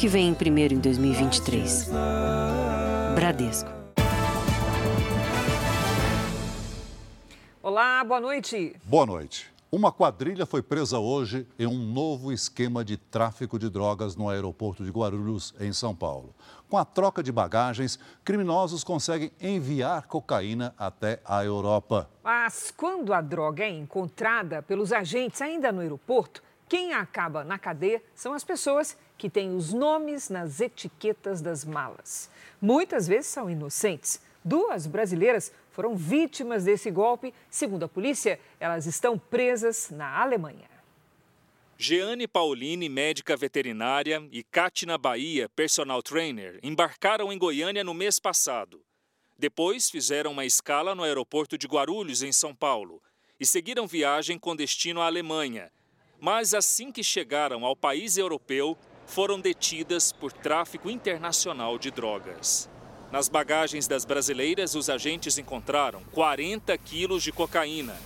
que vem primeiro em 2023. Bradesco. Olá, boa noite. Boa noite. Uma quadrilha foi presa hoje em um novo esquema de tráfico de drogas no aeroporto de Guarulhos, em São Paulo. Com a troca de bagagens, criminosos conseguem enviar cocaína até a Europa. Mas quando a droga é encontrada pelos agentes ainda no aeroporto, quem acaba na cadeia são as pessoas que têm os nomes nas etiquetas das malas. Muitas vezes são inocentes. Duas brasileiras foram vítimas desse golpe. Segundo a polícia, elas estão presas na Alemanha. Jeane Paulini, médica veterinária, e Katina Bahia, personal trainer, embarcaram em Goiânia no mês passado. Depois fizeram uma escala no aeroporto de Guarulhos, em São Paulo, e seguiram viagem com destino à Alemanha. Mas assim que chegaram ao país europeu, foram detidas por tráfico internacional de drogas. Nas bagagens das brasileiras, os agentes encontraram 40 quilos de cocaína.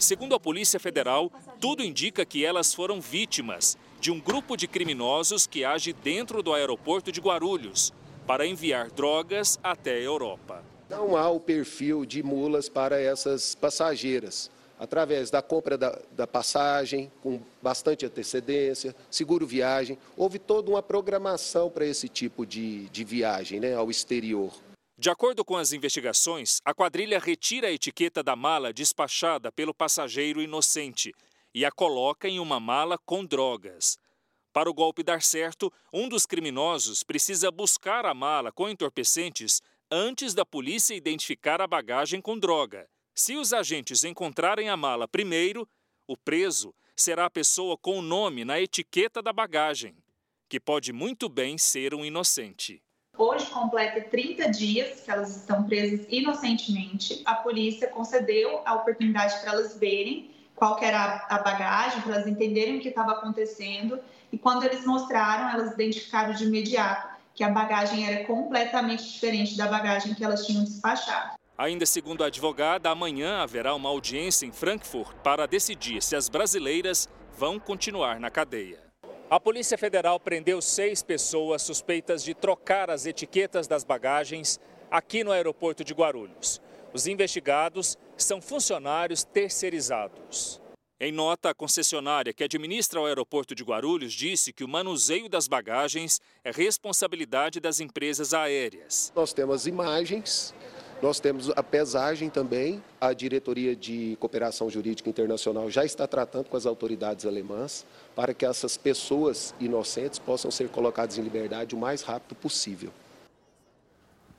Segundo a Polícia Federal, tudo indica que elas foram vítimas de um grupo de criminosos que age dentro do aeroporto de Guarulhos para enviar drogas até a Europa. Não há o perfil de mulas para essas passageiras através da compra da, da, passagem, com bastante antecedência, seguro viagem. Houve toda uma programação para esse tipo de, de viagem né, ao exterior. De acordo com as investigações, a quadrilha retira a etiqueta da mala despachada pelo passageiro inocente e a coloca em uma mala com drogas. Para o golpe dar certo, um dos criminosos precisa buscar a mala com entorpecentes antes da polícia identificar a bagagem com droga. Se os agentes encontrarem a mala primeiro, o preso será a pessoa com o nome na etiqueta da bagagem, que pode muito bem ser um inocente. Hoje completa 30 dias que elas estão presas inocentemente. A polícia concedeu a oportunidade para elas verem qual era a bagagem, para elas entenderem o que estava acontecendo. E quando eles mostraram, elas identificaram de imediato que a bagagem era completamente diferente da bagagem que elas tinham despachado. Ainda segundo a advogada, amanhã haverá uma audiência em Frankfurt para decidir se as brasileiras vão continuar na cadeia. A Polícia Federal prendeu seis pessoas suspeitas de trocar as etiquetas das bagagens aqui no aeroporto de Guarulhos. Os investigados são funcionários terceirizados. Em nota, a concessionária que administra o aeroporto de Guarulhos disse que o manuseio das bagagens é responsabilidade das empresas aéreas. Nós temos imagens nós temos a pesagem também, a diretoria de cooperação jurídica internacional já está tratando com as autoridades alemãs para que essas pessoas inocentes possam ser colocadas em liberdade o mais rápido possível.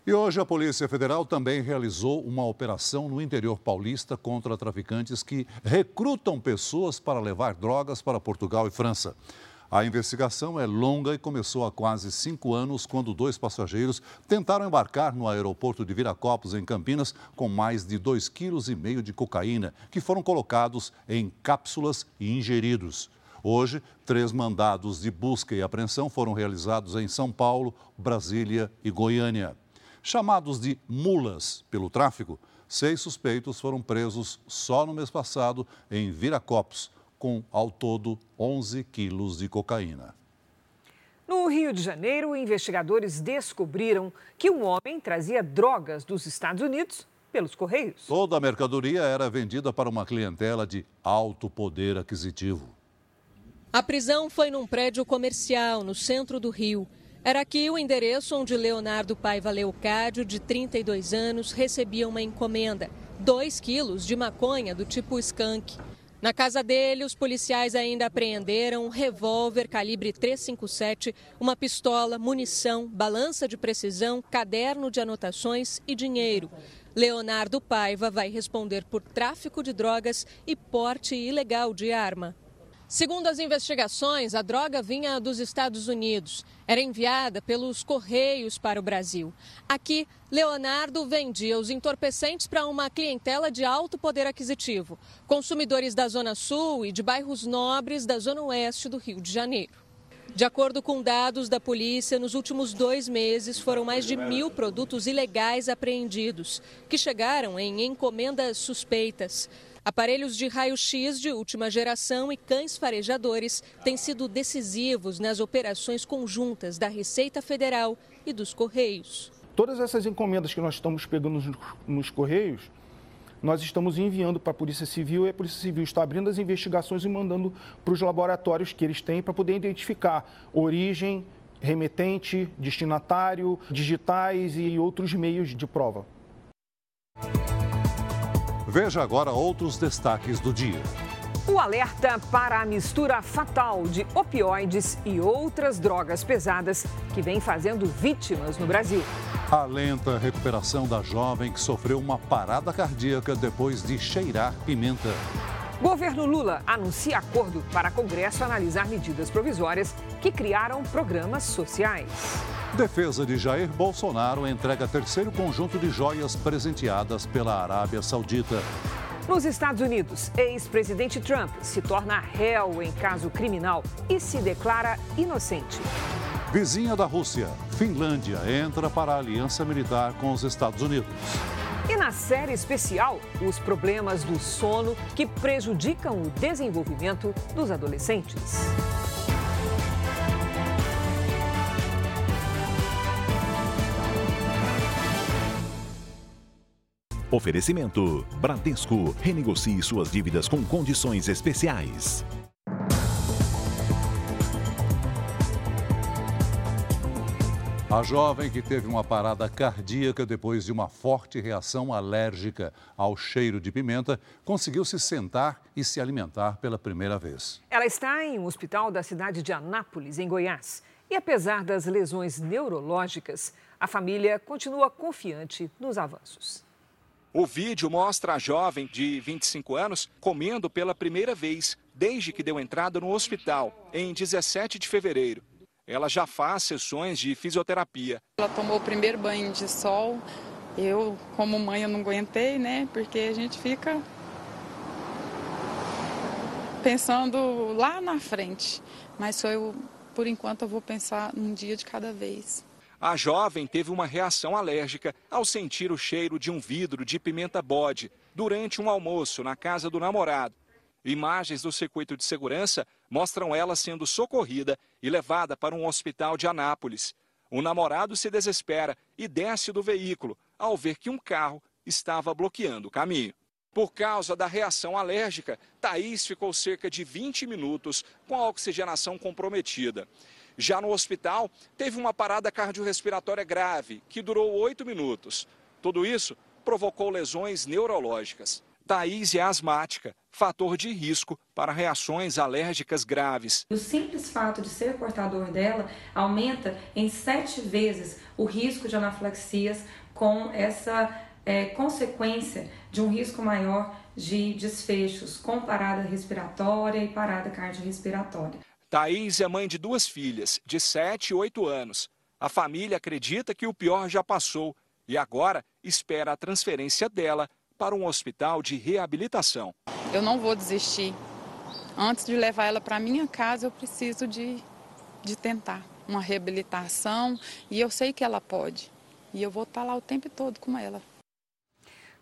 E hoje a Polícia Federal também realizou uma operação no interior paulista contra traficantes que recrutam pessoas para levar drogas para Portugal e França. A investigação é longa e começou há quase cinco anos, quando dois passageiros tentaram embarcar no aeroporto de Viracopos, em Campinas, com mais de 2,5 kg de cocaína, que foram colocados em cápsulas e ingeridos. Hoje, três mandados de busca e apreensão foram realizados em São Paulo, Brasília e Goiânia. Chamados de mulas pelo tráfico, seis suspeitos foram presos só no mês passado em Viracopos com ao todo 11 quilos de cocaína. No Rio de Janeiro, investigadores descobriram que um homem trazia drogas dos Estados Unidos pelos Correios. Toda a mercadoria era vendida para uma clientela de alto poder aquisitivo. A prisão foi num prédio comercial no centro do Rio. Era aqui o endereço onde Leonardo Paiva Leocádio, de 32 anos, recebia uma encomenda: 2 quilos de maconha do tipo skunk. Na casa dele, os policiais ainda apreenderam um revólver calibre 357, uma pistola, munição, balança de precisão, caderno de anotações e dinheiro. Leonardo Paiva vai responder por tráfico de drogas e porte ilegal de arma. Segundo as investigações, a droga vinha dos Estados Unidos. Era enviada pelos Correios para o Brasil. Aqui, Leonardo vendia os entorpecentes para uma clientela de alto poder aquisitivo, consumidores da Zona Sul e de bairros nobres da Zona Oeste do Rio de Janeiro. De acordo com dados da polícia, nos últimos dois meses foram mais de mil produtos ilegais apreendidos, que chegaram em encomendas suspeitas. Aparelhos de raio-x de última geração e cães farejadores têm sido decisivos nas operações conjuntas da Receita Federal e dos Correios. Todas essas encomendas que nós estamos pegando nos, nos Correios, nós estamos enviando para a Polícia Civil e a Polícia Civil está abrindo as investigações e mandando para os laboratórios que eles têm para poder identificar origem, remetente, destinatário, digitais e outros meios de prova. Veja agora outros destaques do dia. O alerta para a mistura fatal de opioides e outras drogas pesadas que vem fazendo vítimas no Brasil. A lenta recuperação da jovem que sofreu uma parada cardíaca depois de cheirar pimenta. Governo Lula anuncia acordo para Congresso analisar medidas provisórias que criaram programas sociais. Defesa de Jair Bolsonaro entrega terceiro conjunto de joias presenteadas pela Arábia Saudita. Nos Estados Unidos, ex-presidente Trump se torna réu em caso criminal e se declara inocente. Vizinha da Rússia, Finlândia entra para a aliança militar com os Estados Unidos. E na série especial, os problemas do sono que prejudicam o desenvolvimento dos adolescentes. Oferecimento: Bradesco. Renegocie suas dívidas com condições especiais. A jovem que teve uma parada cardíaca depois de uma forte reação alérgica ao cheiro de pimenta conseguiu se sentar e se alimentar pela primeira vez. Ela está em um hospital da cidade de Anápolis, em Goiás. E apesar das lesões neurológicas, a família continua confiante nos avanços. O vídeo mostra a jovem de 25 anos comendo pela primeira vez desde que deu entrada no hospital, em 17 de fevereiro. Ela já faz sessões de fisioterapia. Ela tomou o primeiro banho de sol. Eu, como mãe, eu não aguentei, né? Porque a gente fica pensando lá na frente. Mas eu, por enquanto, eu vou pensar um dia de cada vez. A jovem teve uma reação alérgica ao sentir o cheiro de um vidro de pimenta bode durante um almoço na casa do namorado. Imagens do circuito de segurança mostram ela sendo socorrida e levada para um hospital de Anápolis. O namorado se desespera e desce do veículo ao ver que um carro estava bloqueando o caminho. Por causa da reação alérgica, Thaís ficou cerca de 20 minutos com a oxigenação comprometida. Já no hospital, teve uma parada cardiorrespiratória grave, que durou oito minutos. Tudo isso provocou lesões neurológicas. Thaís é asmática, fator de risco para reações alérgicas graves. O simples fato de ser portador dela aumenta em sete vezes o risco de anafilaxias com essa é, consequência de um risco maior de desfechos com parada respiratória e parada cardiorrespiratória. Thaís é mãe de duas filhas, de 7 e 8 anos. A família acredita que o pior já passou e agora espera a transferência dela para um hospital de reabilitação. Eu não vou desistir. Antes de levar ela para minha casa, eu preciso de, de tentar uma reabilitação e eu sei que ela pode. E eu vou estar lá o tempo todo com ela.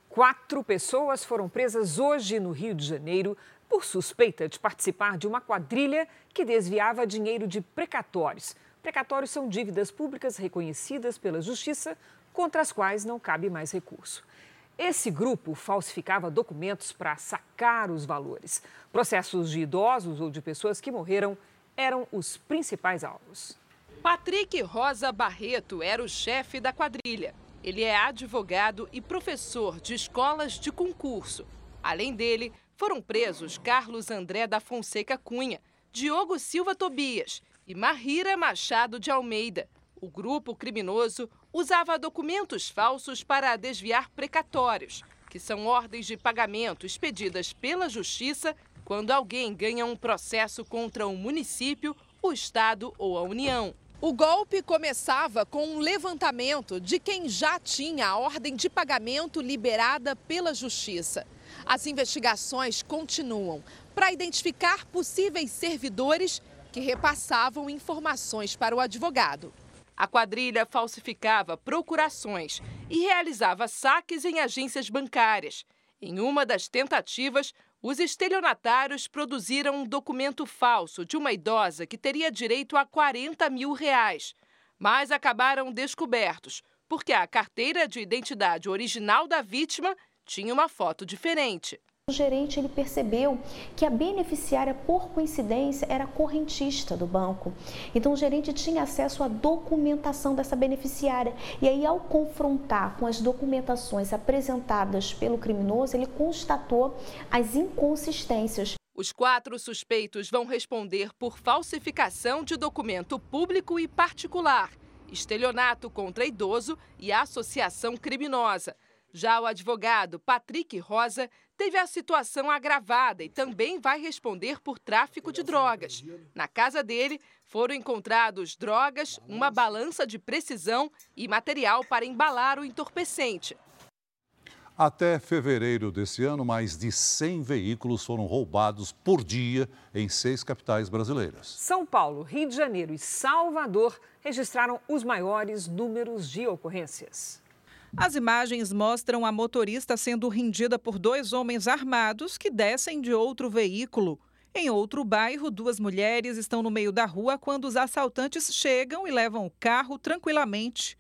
Quatro pessoas foram presas hoje no Rio de Janeiro por suspeita de participar de uma quadrilha que desviava dinheiro de precatórios. Precatórios são dívidas públicas reconhecidas pela Justiça contra as quais não cabe mais recurso. Esse grupo falsificava documentos para sacar os valores. Processos de idosos ou de pessoas que morreram eram os principais alvos. Patrick Rosa Barreto era o chefe da quadrilha. Ele é advogado e professor de escolas de concurso. Além dele, foram presos Carlos André da Fonseca Cunha, Diogo Silva Tobias e Mahira Machado de Almeida. O grupo criminoso usava documentos falsos para desviar precatórios, que são ordens de pagamento expedidas pela Justiça quando alguém ganha um processo contra um município, o Estado ou a União. O golpe começava com um levantamento de quem já tinha a ordem de pagamento liberada pela Justiça. As investigações continuam para identificar possíveis servidores que repassavam informações para o advogado. A quadrilha falsificava procurações e realizava saques em agências bancárias. Em uma das tentativas, os estelionatários produziram um documento falso de uma idosa que teria direito a 40 mil reais, mas acabaram descobertos porque a carteira de identidade original da vítima tinha uma foto diferente. O gerente ele percebeu que a beneficiária, por coincidência, era correntista do banco. Então, o gerente tinha acesso à documentação dessa beneficiária. E aí, ao confrontar com as documentações apresentadas pelo criminoso, ele constatou as inconsistências. Os quatro suspeitos vão responder por falsificação de documento público e particular, estelionato contra idoso e associação criminosa. Já o advogado Patrick Rosa teve a situação agravada e também vai responder por tráfico de drogas. Na casa dele foram encontrados drogas, uma balança de precisão e material para embalar o entorpecente. Até fevereiro desse ano, mais de 100 veículos foram roubados por dia em seis capitais brasileiras. São Paulo, Rio de Janeiro e Salvador registraram os maiores números de ocorrências. As imagens mostram a motorista sendo rendida por dois homens armados que descem de outro veículo. Em outro bairro, duas mulheres estão no meio da rua quando os assaltantes chegam e levam o carro tranquilamente.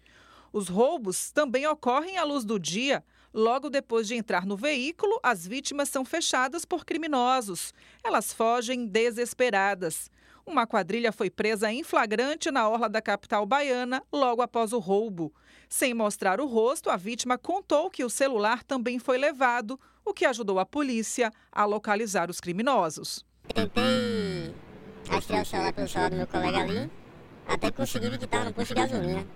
Os roubos também ocorrem à luz do dia. Logo depois de entrar no veículo, as vítimas são fechadas por criminosos. Elas fogem desesperadas. Uma quadrilha foi presa em flagrante na orla da capital baiana logo após o roubo. Sem mostrar o rosto, a vítima contou que o celular também foi levado, o que ajudou a polícia a localizar os criminosos. Tentei rastrear o celular pelo celular do meu colega ali, até consegui ver que estava no posto de gasolina.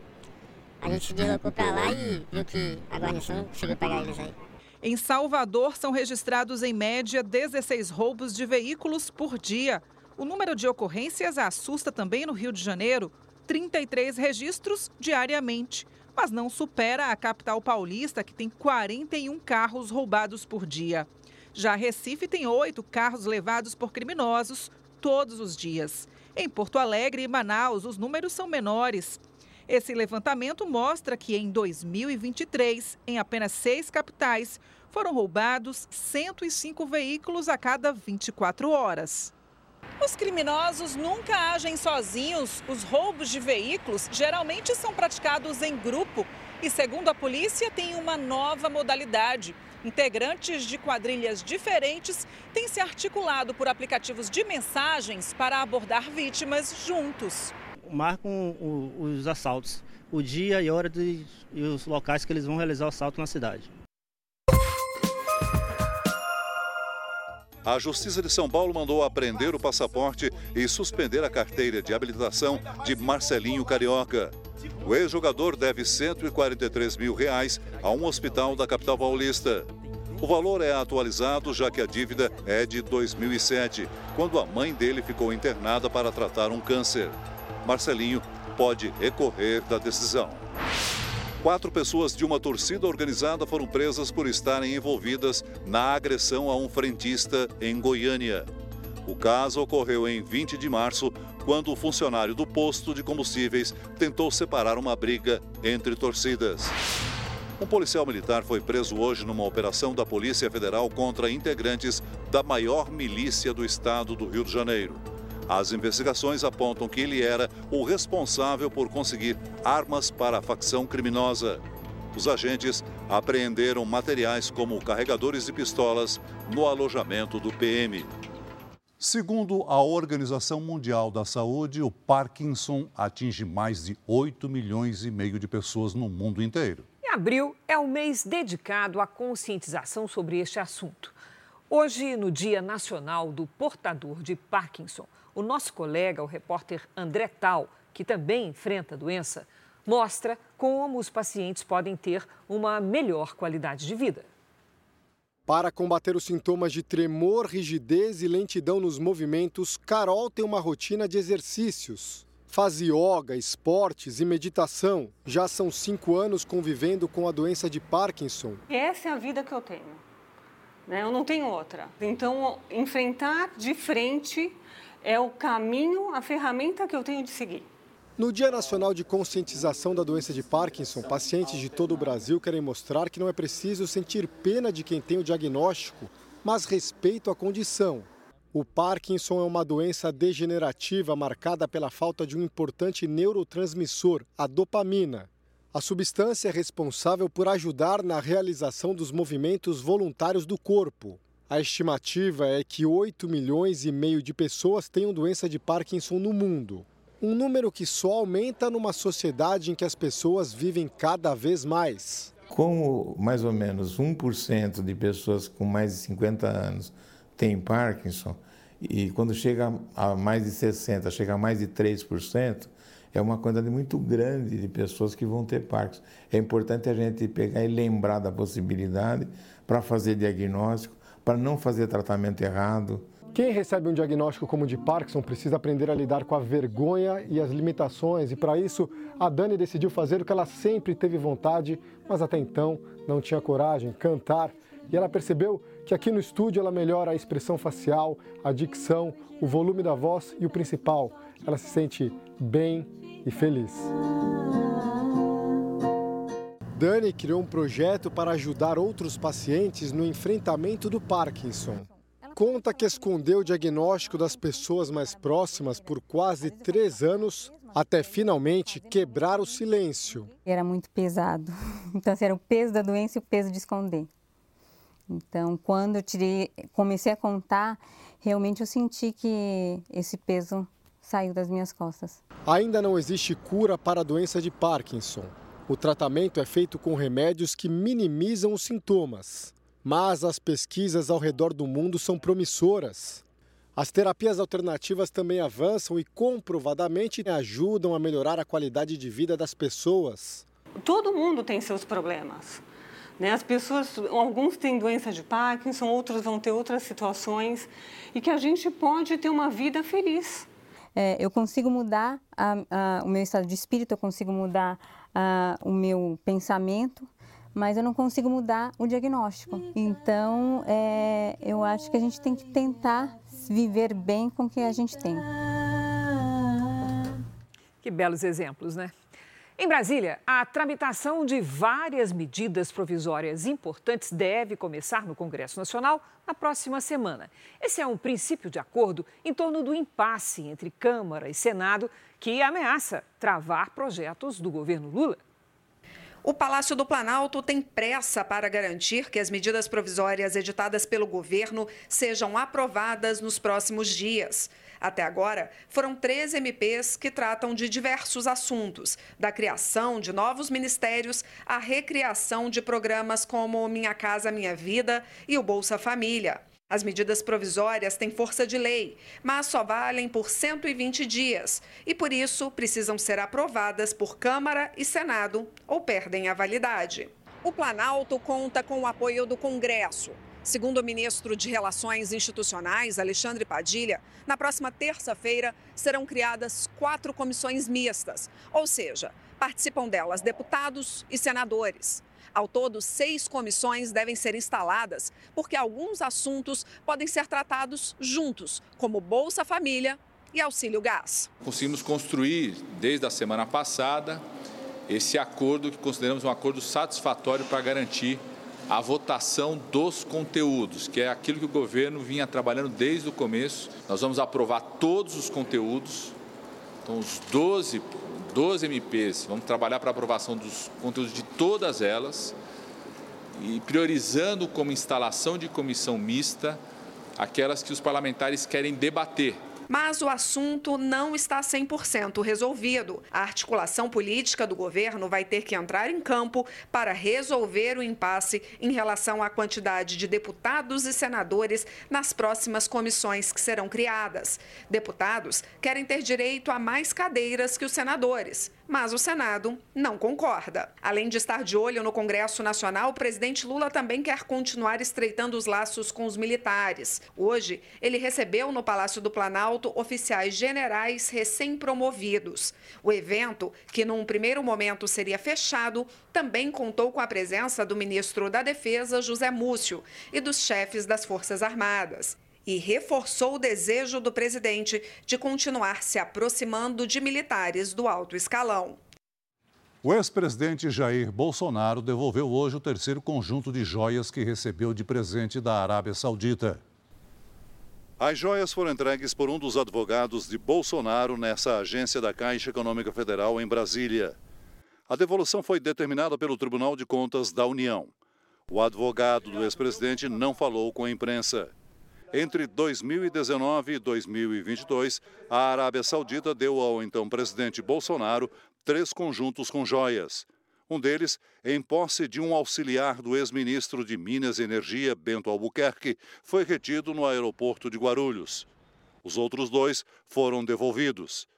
A gente se deslocou para lá e viu que a guarnição conseguiu pegar eles aí. Em Salvador, são registrados em média 16 roubos de veículos por dia. O número de ocorrências assusta também no Rio de Janeiro, 33 registros diariamente mas não supera a capital paulista, que tem 41 carros roubados por dia. Já Recife tem oito carros levados por criminosos todos os dias. Em Porto Alegre e Manaus, os números são menores. Esse levantamento mostra que em 2023, em apenas seis capitais, foram roubados 105 veículos a cada 24 horas. Os criminosos nunca agem sozinhos. Os roubos de veículos geralmente são praticados em grupo e, segundo a polícia, tem uma nova modalidade. Integrantes de quadrilhas diferentes têm se articulado por aplicativos de mensagens para abordar vítimas juntos. Marcam os assaltos, o dia e hora de, e os locais que eles vão realizar o assalto na cidade. A Justiça de São Paulo mandou apreender o passaporte e suspender a carteira de habilitação de Marcelinho Carioca. O ex-jogador deve 143 mil reais a um hospital da capital paulista. O valor é atualizado já que a dívida é de 2007, quando a mãe dele ficou internada para tratar um câncer. Marcelinho pode recorrer da decisão. Quatro pessoas de uma torcida organizada foram presas por estarem envolvidas na agressão a um frentista em Goiânia. O caso ocorreu em 20 de março, quando o funcionário do posto de combustíveis tentou separar uma briga entre torcidas. Um policial militar foi preso hoje numa operação da Polícia Federal contra integrantes da maior milícia do estado do Rio de Janeiro. As investigações apontam que ele era o responsável por conseguir armas para a facção criminosa. Os agentes apreenderam materiais como carregadores de pistolas no alojamento do PM. Segundo a Organização Mundial da Saúde, o Parkinson atinge mais de 8 milhões e meio de pessoas no mundo inteiro. Em abril é o mês dedicado à conscientização sobre este assunto. Hoje, no Dia Nacional do Portador de Parkinson, o nosso colega, o repórter André Tal, que também enfrenta a doença, mostra como os pacientes podem ter uma melhor qualidade de vida. Para combater os sintomas de tremor, rigidez e lentidão nos movimentos, Carol tem uma rotina de exercícios. Faz yoga, esportes e meditação. Já são cinco anos convivendo com a doença de Parkinson. Essa é a vida que eu tenho. Né? Eu não tenho outra. Então, enfrentar de frente é o caminho, a ferramenta que eu tenho de seguir. No Dia Nacional de Conscientização da Doença de Parkinson, pacientes de todo o Brasil querem mostrar que não é preciso sentir pena de quem tem o diagnóstico, mas respeito à condição. O Parkinson é uma doença degenerativa marcada pela falta de um importante neurotransmissor, a dopamina. A substância é responsável por ajudar na realização dos movimentos voluntários do corpo. A estimativa é que 8 milhões e meio de pessoas tenham doença de Parkinson no mundo. Um número que só aumenta numa sociedade em que as pessoas vivem cada vez mais. Como mais ou menos 1% de pessoas com mais de 50 anos têm Parkinson, e quando chega a mais de 60%, chega a mais de 3%, é uma quantidade muito grande de pessoas que vão ter Parkinson. É importante a gente pegar e lembrar da possibilidade para fazer diagnóstico, para não fazer tratamento errado, quem recebe um diagnóstico como de Parkinson precisa aprender a lidar com a vergonha e as limitações, e para isso a Dani decidiu fazer o que ela sempre teve vontade, mas até então não tinha coragem, cantar. E ela percebeu que aqui no estúdio ela melhora a expressão facial, a dicção, o volume da voz e o principal, ela se sente bem e feliz. Dani criou um projeto para ajudar outros pacientes no enfrentamento do Parkinson conta que escondeu o diagnóstico das pessoas mais próximas por quase três anos até finalmente quebrar o silêncio. Era muito pesado. Então, assim, era o peso da doença e o peso de esconder. Então, quando eu tirei, comecei a contar, realmente eu senti que esse peso saiu das minhas costas. Ainda não existe cura para a doença de Parkinson. O tratamento é feito com remédios que minimizam os sintomas. Mas as pesquisas ao redor do mundo são promissoras. As terapias alternativas também avançam e comprovadamente ajudam a melhorar a qualidade de vida das pessoas. Todo mundo tem seus problemas. Né? As pessoas, alguns têm doença de Parkinson, outros vão ter outras situações e que a gente pode ter uma vida feliz. É, eu consigo mudar a, a, o meu estado de espírito, eu consigo mudar a, o meu pensamento mas eu não consigo mudar o diagnóstico. Então, é, eu acho que a gente tem que tentar viver bem com o que a gente tem. Que belos exemplos, né? Em Brasília, a tramitação de várias medidas provisórias importantes deve começar no Congresso Nacional na próxima semana. Esse é um princípio de acordo em torno do impasse entre Câmara e Senado que ameaça travar projetos do governo Lula. O Palácio do Planalto tem pressa para garantir que as medidas provisórias editadas pelo governo sejam aprovadas nos próximos dias. Até agora, foram três MPs que tratam de diversos assuntos, da criação de novos ministérios à recriação de programas como Minha Casa Minha Vida e o Bolsa Família. As medidas provisórias têm força de lei, mas só valem por 120 dias e, por isso, precisam ser aprovadas por Câmara e Senado ou perdem a validade. O Planalto conta com o apoio do Congresso. Segundo o ministro de Relações Institucionais, Alexandre Padilha, na próxima terça-feira serão criadas quatro comissões mistas, ou seja, participam delas deputados e senadores. Ao todo, seis comissões devem ser instaladas, porque alguns assuntos podem ser tratados juntos, como Bolsa Família e Auxílio Gás. Conseguimos construir, desde a semana passada, esse acordo que consideramos um acordo satisfatório para garantir a votação dos conteúdos, que é aquilo que o governo vinha trabalhando desde o começo. Nós vamos aprovar todos os conteúdos, então os 12 12 MPs, vamos trabalhar para a aprovação dos conteúdos de todas elas e priorizando como instalação de comissão mista aquelas que os parlamentares querem debater mas o assunto não está 100% resolvido. A articulação política do governo vai ter que entrar em campo para resolver o impasse em relação à quantidade de deputados e senadores nas próximas comissões que serão criadas. Deputados querem ter direito a mais cadeiras que os senadores mas o Senado não concorda. Além de estar de olho no Congresso Nacional, o presidente Lula também quer continuar estreitando os laços com os militares. Hoje, ele recebeu no Palácio do Planalto oficiais generais recém-promovidos. O evento, que num primeiro momento seria fechado, também contou com a presença do ministro da Defesa, José Múcio, e dos chefes das Forças Armadas. E reforçou o desejo do presidente de continuar se aproximando de militares do alto escalão. O ex-presidente Jair Bolsonaro devolveu hoje o terceiro conjunto de joias que recebeu de presente da Arábia Saudita. As joias foram entregues por um dos advogados de Bolsonaro nessa agência da Caixa Econômica Federal em Brasília. A devolução foi determinada pelo Tribunal de Contas da União. O advogado do ex-presidente não falou com a imprensa. Entre 2019 e 2022, a Arábia Saudita deu ao então presidente Bolsonaro três conjuntos com joias. Um deles em posse de um auxiliar do ex-ministro de Minas e Energia, Bento Albuquerque, foi retido no aeroporto de Guarulhos. Os outros dois foram devolvidos.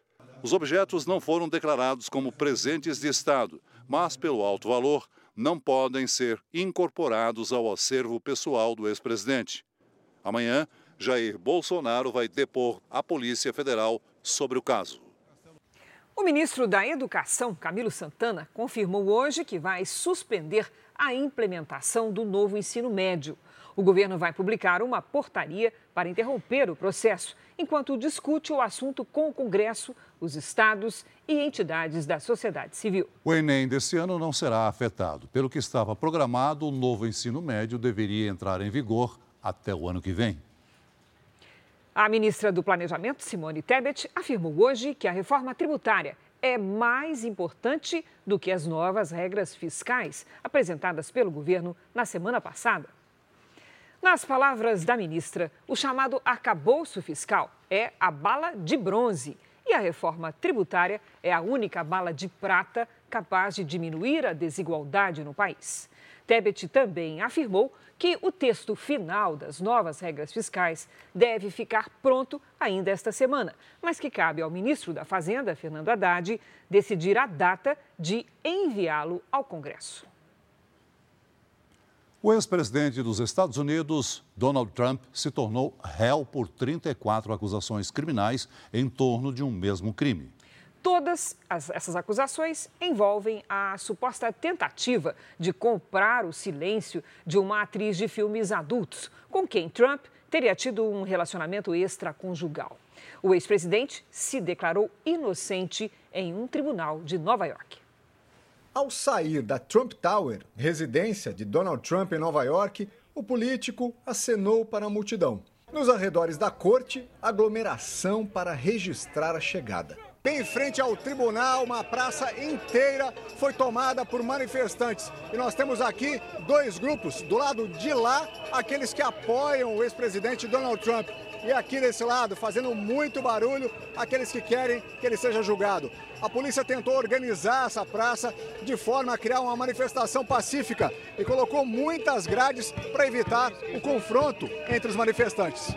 Os objetos não foram declarados como presentes de Estado, mas, pelo alto valor, não podem ser incorporados ao acervo pessoal do ex-presidente. Amanhã, Jair Bolsonaro vai depor à Polícia Federal sobre o caso. O ministro da Educação, Camilo Santana, confirmou hoje que vai suspender a implementação do novo ensino médio. O governo vai publicar uma portaria para interromper o processo, enquanto discute o assunto com o Congresso, os estados e entidades da sociedade civil. O Enem desse ano não será afetado. Pelo que estava programado, o novo ensino médio deveria entrar em vigor até o ano que vem. A ministra do Planejamento, Simone Tebet, afirmou hoje que a reforma tributária é mais importante do que as novas regras fiscais apresentadas pelo governo na semana passada. Nas palavras da ministra, o chamado arcabouço fiscal é a bala de bronze e a reforma tributária é a única bala de prata capaz de diminuir a desigualdade no país. Tebet também afirmou que o texto final das novas regras fiscais deve ficar pronto ainda esta semana, mas que cabe ao ministro da Fazenda, Fernando Haddad, decidir a data de enviá-lo ao Congresso. O ex-presidente dos Estados Unidos, Donald Trump, se tornou réu por 34 acusações criminais em torno de um mesmo crime. Todas as, essas acusações envolvem a suposta tentativa de comprar o silêncio de uma atriz de filmes adultos, com quem Trump teria tido um relacionamento extraconjugal. O ex-presidente se declarou inocente em um tribunal de Nova York. Ao sair da Trump Tower, residência de Donald Trump em Nova York, o político acenou para a multidão. Nos arredores da corte, aglomeração para registrar a chegada. Bem em frente ao tribunal, uma praça inteira foi tomada por manifestantes. E nós temos aqui dois grupos. Do lado de lá, aqueles que apoiam o ex-presidente Donald Trump. E aqui desse lado, fazendo muito barulho, aqueles que querem que ele seja julgado. A polícia tentou organizar essa praça de forma a criar uma manifestação pacífica e colocou muitas grades para evitar o confronto entre os manifestantes.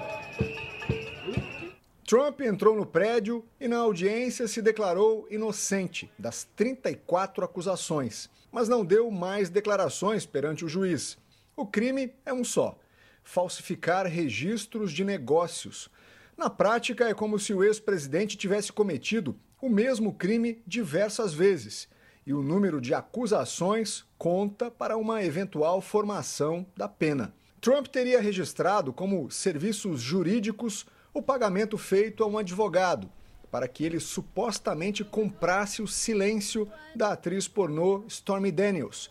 Trump entrou no prédio e na audiência se declarou inocente das 34 acusações, mas não deu mais declarações perante o juiz. O crime é um só: falsificar registros de negócios. Na prática, é como se o ex-presidente tivesse cometido o mesmo crime diversas vezes, e o número de acusações conta para uma eventual formação da pena. Trump teria registrado como serviços jurídicos o pagamento feito a um advogado para que ele supostamente comprasse o silêncio da atriz pornô Stormy Daniels.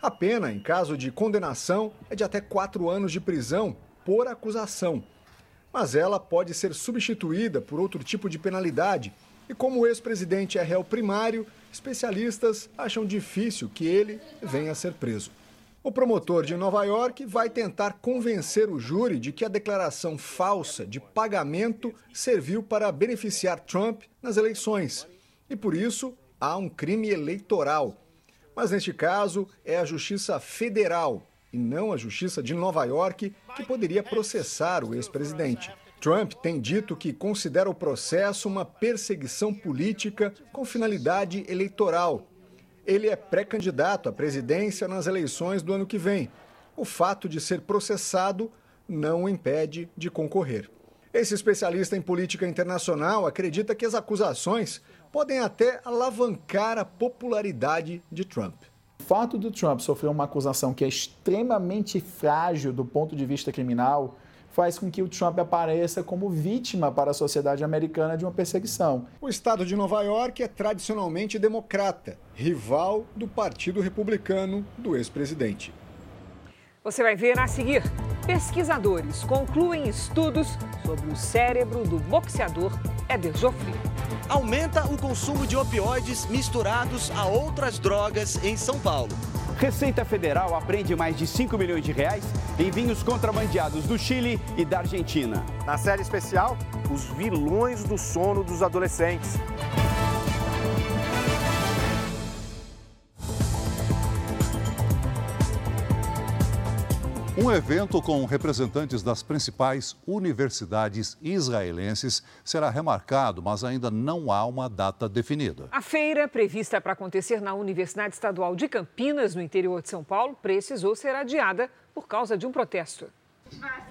A pena, em caso de condenação, é de até quatro anos de prisão por acusação. Mas ela pode ser substituída por outro tipo de penalidade. E como o ex-presidente é réu primário, especialistas acham difícil que ele venha a ser preso. O promotor de Nova York vai tentar convencer o júri de que a declaração falsa de pagamento serviu para beneficiar Trump nas eleições e, por isso, há um crime eleitoral. Mas neste caso, é a Justiça Federal e não a Justiça de Nova York que poderia processar o ex-presidente. Trump tem dito que considera o processo uma perseguição política com finalidade eleitoral ele é pré-candidato à presidência nas eleições do ano que vem. O fato de ser processado não o impede de concorrer. Esse especialista em política internacional acredita que as acusações podem até alavancar a popularidade de Trump. O fato do Trump sofrer uma acusação que é extremamente frágil do ponto de vista criminal faz com que o Trump apareça como vítima para a sociedade americana de uma perseguição. O estado de Nova York é tradicionalmente democrata, rival do Partido Republicano do ex-presidente. Você vai ver a seguir. Pesquisadores concluem estudos sobre o cérebro do boxeador Éder Joffre. Aumenta o consumo de opioides misturados a outras drogas em São Paulo. Receita Federal apreende mais de 5 milhões de reais em vinhos contrabandeados do Chile e da Argentina. Na série especial, os vilões do sono dos adolescentes. Um evento com representantes das principais universidades israelenses será remarcado, mas ainda não há uma data definida. A feira, prevista para acontecer na Universidade Estadual de Campinas, no interior de São Paulo, precisou ser adiada por causa de um protesto.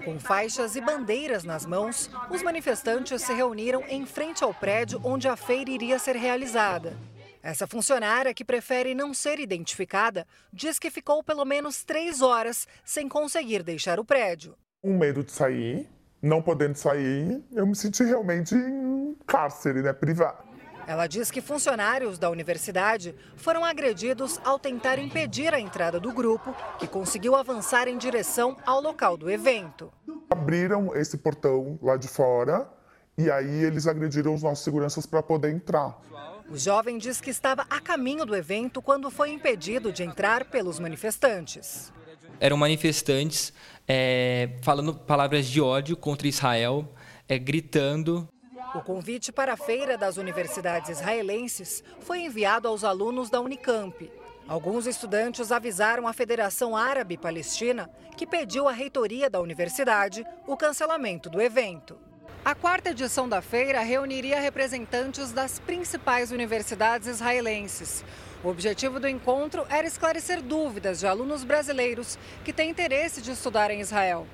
Com faixas e bandeiras nas mãos, os manifestantes se reuniram em frente ao prédio onde a feira iria ser realizada. Essa funcionária, que prefere não ser identificada, diz que ficou pelo menos três horas sem conseguir deixar o prédio. Um medo de sair, não podendo sair, eu me senti realmente em cárcere, né, privado. Ela diz que funcionários da universidade foram agredidos ao tentar impedir a entrada do grupo, que conseguiu avançar em direção ao local do evento. Abriram esse portão lá de fora e aí eles agrediram os nossos seguranças para poder entrar. O jovem diz que estava a caminho do evento quando foi impedido de entrar pelos manifestantes. Eram manifestantes é, falando palavras de ódio contra Israel, é, gritando. O convite para a feira das universidades israelenses foi enviado aos alunos da Unicamp. Alguns estudantes avisaram a Federação Árabe Palestina, que pediu à reitoria da universidade o cancelamento do evento. A quarta edição da feira reuniria representantes das principais universidades israelenses. O objetivo do encontro era esclarecer dúvidas de alunos brasileiros que têm interesse de estudar em Israel.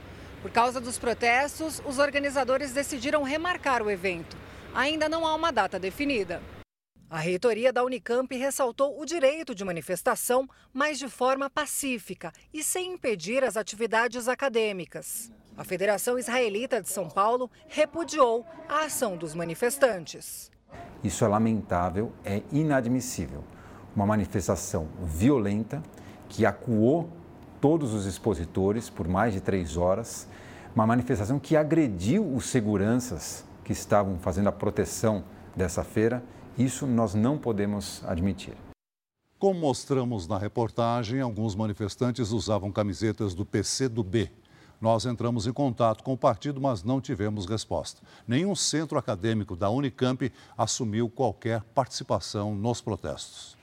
Por causa dos protestos, os organizadores decidiram remarcar o evento. Ainda não há uma data definida. A reitoria da Unicamp ressaltou o direito de manifestação, mas de forma pacífica e sem impedir as atividades acadêmicas. A Federação Israelita de São Paulo repudiou a ação dos manifestantes. Isso é lamentável, é inadmissível. Uma manifestação violenta que acuou todos os expositores por mais de três horas, uma manifestação que agrediu os seguranças que estavam fazendo a proteção dessa feira. Isso nós não podemos admitir. Como mostramos na reportagem, alguns manifestantes usavam camisetas do PCdoB, nós entramos em contato com o partido, mas não tivemos resposta. Nenhum centro acadêmico da Unicamp assumiu qualquer participação nos protestos.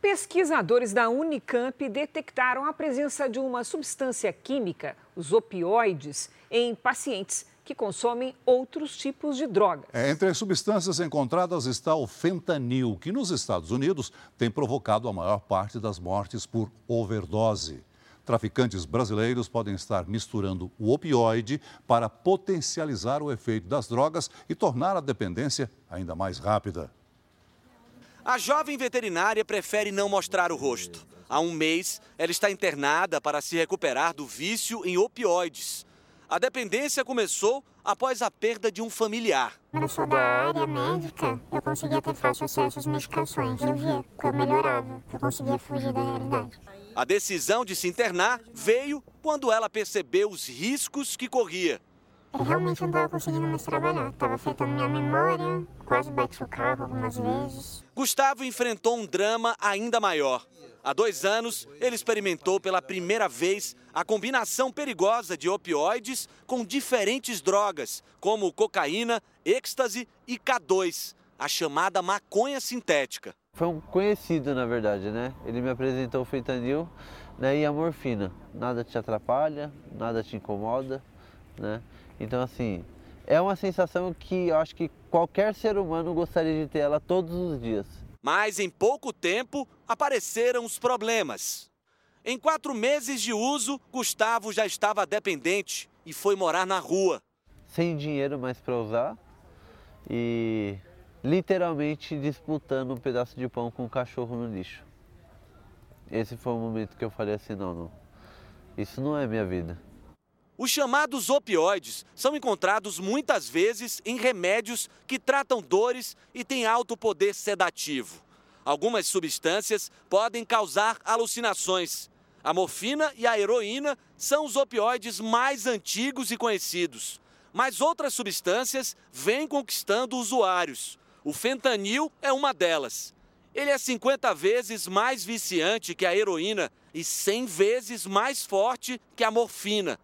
Pesquisadores da Unicamp detectaram a presença de uma substância química, os opioides, em pacientes que consomem outros tipos de drogas. É, entre as substâncias encontradas está o fentanil, que nos Estados Unidos tem provocado a maior parte das mortes por overdose. Traficantes brasileiros podem estar misturando o opioide para potencializar o efeito das drogas e tornar a dependência ainda mais rápida. A jovem veterinária prefere não mostrar o rosto. Há um mês, ela está internada para se recuperar do vício em opioides. A dependência começou após a perda de um familiar. Quando eu sou da área médica, eu conseguia ter fácil acesso às medicações. Eu via que eu melhorava, que eu conseguia fugir da realidade. A decisão de se internar veio quando ela percebeu os riscos que corria. Eu realmente não estava conseguindo mais trabalhar. Estava afetando minha memória, quase bati o carro algumas vezes. Gustavo enfrentou um drama ainda maior. Há dois anos, ele experimentou pela primeira vez a combinação perigosa de opioides com diferentes drogas, como cocaína, êxtase e K2, a chamada maconha sintética. Foi um conhecido, na verdade, né? Ele me apresentou o fentanil né, e a morfina. Nada te atrapalha, nada te incomoda, né? Então, assim, é uma sensação que eu acho que qualquer ser humano gostaria de ter ela todos os dias. Mas em pouco tempo apareceram os problemas. Em quatro meses de uso, Gustavo já estava dependente e foi morar na rua. Sem dinheiro mais para usar e literalmente disputando um pedaço de pão com um cachorro no lixo. Esse foi o momento que eu falei assim, não, não, isso não é minha vida. Os chamados opioides são encontrados muitas vezes em remédios que tratam dores e têm alto poder sedativo. Algumas substâncias podem causar alucinações. A morfina e a heroína são os opioides mais antigos e conhecidos. Mas outras substâncias vêm conquistando usuários. O fentanil é uma delas. Ele é 50 vezes mais viciante que a heroína e 100 vezes mais forte que a morfina.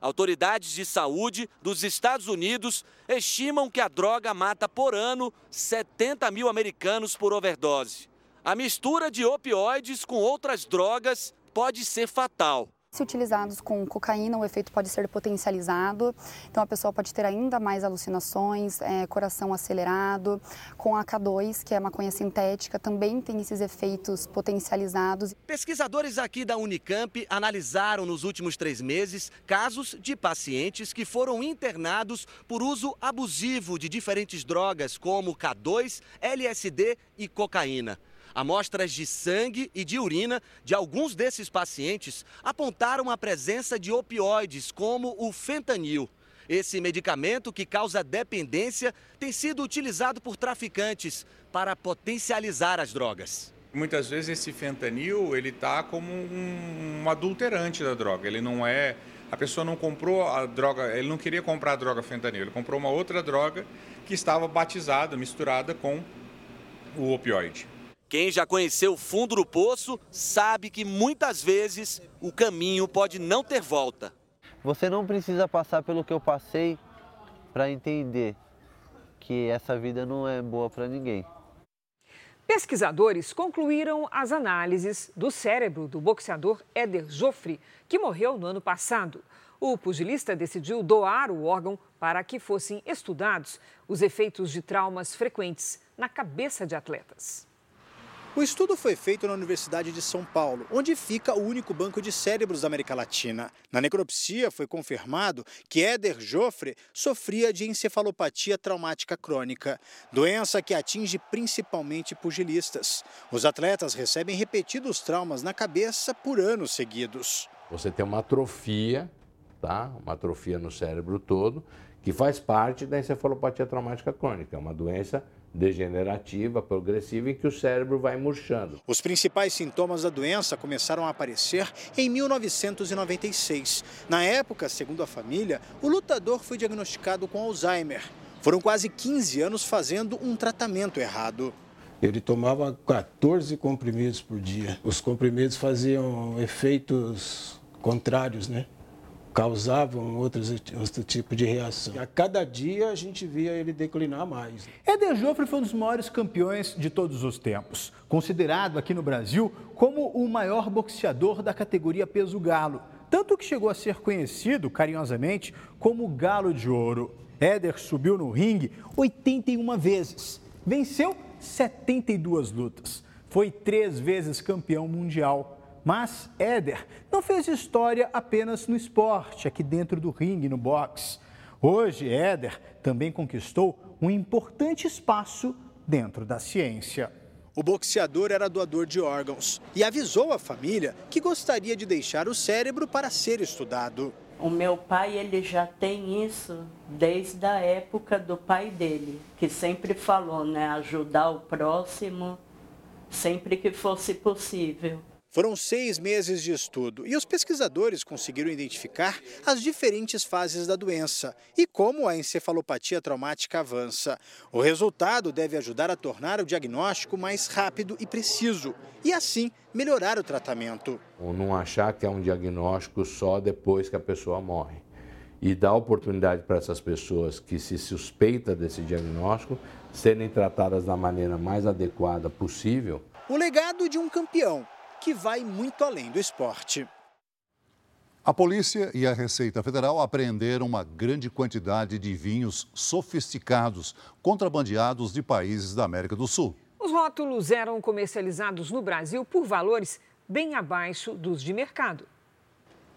Autoridades de saúde dos Estados Unidos estimam que a droga mata por ano 70 mil americanos por overdose. A mistura de opioides com outras drogas pode ser fatal. Se utilizados com cocaína, o efeito pode ser potencializado, então a pessoa pode ter ainda mais alucinações, é, coração acelerado. Com a K2, que é a maconha sintética, também tem esses efeitos potencializados. Pesquisadores aqui da Unicamp analisaram nos últimos três meses casos de pacientes que foram internados por uso abusivo de diferentes drogas, como K2, LSD e cocaína. Amostras de sangue e de urina de alguns desses pacientes apontaram a presença de opioides, como o fentanil. Esse medicamento que causa dependência tem sido utilizado por traficantes para potencializar as drogas. Muitas vezes esse fentanil ele está como um, um adulterante da droga. Ele não é a pessoa não comprou a droga, ele não queria comprar a droga fentanil, ele comprou uma outra droga que estava batizada, misturada com o opioide. Quem já conheceu o fundo do poço sabe que muitas vezes o caminho pode não ter volta. Você não precisa passar pelo que eu passei para entender que essa vida não é boa para ninguém. Pesquisadores concluíram as análises do cérebro do boxeador Éder Joffre, que morreu no ano passado. O pugilista decidiu doar o órgão para que fossem estudados os efeitos de traumas frequentes na cabeça de atletas. O estudo foi feito na Universidade de São Paulo, onde fica o único banco de cérebros da América Latina. Na necropsia foi confirmado que Éder Joffre sofria de encefalopatia traumática crônica, doença que atinge principalmente pugilistas. Os atletas recebem repetidos traumas na cabeça por anos seguidos. Você tem uma atrofia, tá? Uma atrofia no cérebro todo, que faz parte da encefalopatia traumática crônica, é uma doença degenerativa, progressiva, em que o cérebro vai murchando. Os principais sintomas da doença começaram a aparecer em 1996. Na época, segundo a família, o lutador foi diagnosticado com Alzheimer. Foram quase 15 anos fazendo um tratamento errado. Ele tomava 14 comprimidos por dia. Os comprimidos faziam efeitos contrários, né? Causavam outros, outro tipo de reação. A cada dia a gente via ele declinar mais. Éder Joffre foi um dos maiores campeões de todos os tempos, considerado aqui no Brasil como o maior boxeador da categoria peso galo, tanto que chegou a ser conhecido carinhosamente como Galo de Ouro. Éder subiu no ringue 81 vezes, venceu 72 lutas, foi três vezes campeão mundial mas Éder não fez história apenas no esporte, aqui dentro do ringue, no boxe. Hoje, Éder também conquistou um importante espaço dentro da ciência. O boxeador era doador de órgãos e avisou a família que gostaria de deixar o cérebro para ser estudado. O meu pai ele já tem isso desde a época do pai dele, que sempre falou, né, ajudar o próximo sempre que fosse possível. Foram seis meses de estudo e os pesquisadores conseguiram identificar as diferentes fases da doença e como a encefalopatia traumática avança. O resultado deve ajudar a tornar o diagnóstico mais rápido e preciso e, assim, melhorar o tratamento. Ou não achar que é um diagnóstico só depois que a pessoa morre. E dar oportunidade para essas pessoas que se suspeita desse diagnóstico serem tratadas da maneira mais adequada possível. O legado de um campeão que vai muito além do esporte. A polícia e a Receita Federal apreenderam uma grande quantidade de vinhos sofisticados contrabandeados de países da América do Sul. Os rótulos eram comercializados no Brasil por valores bem abaixo dos de mercado.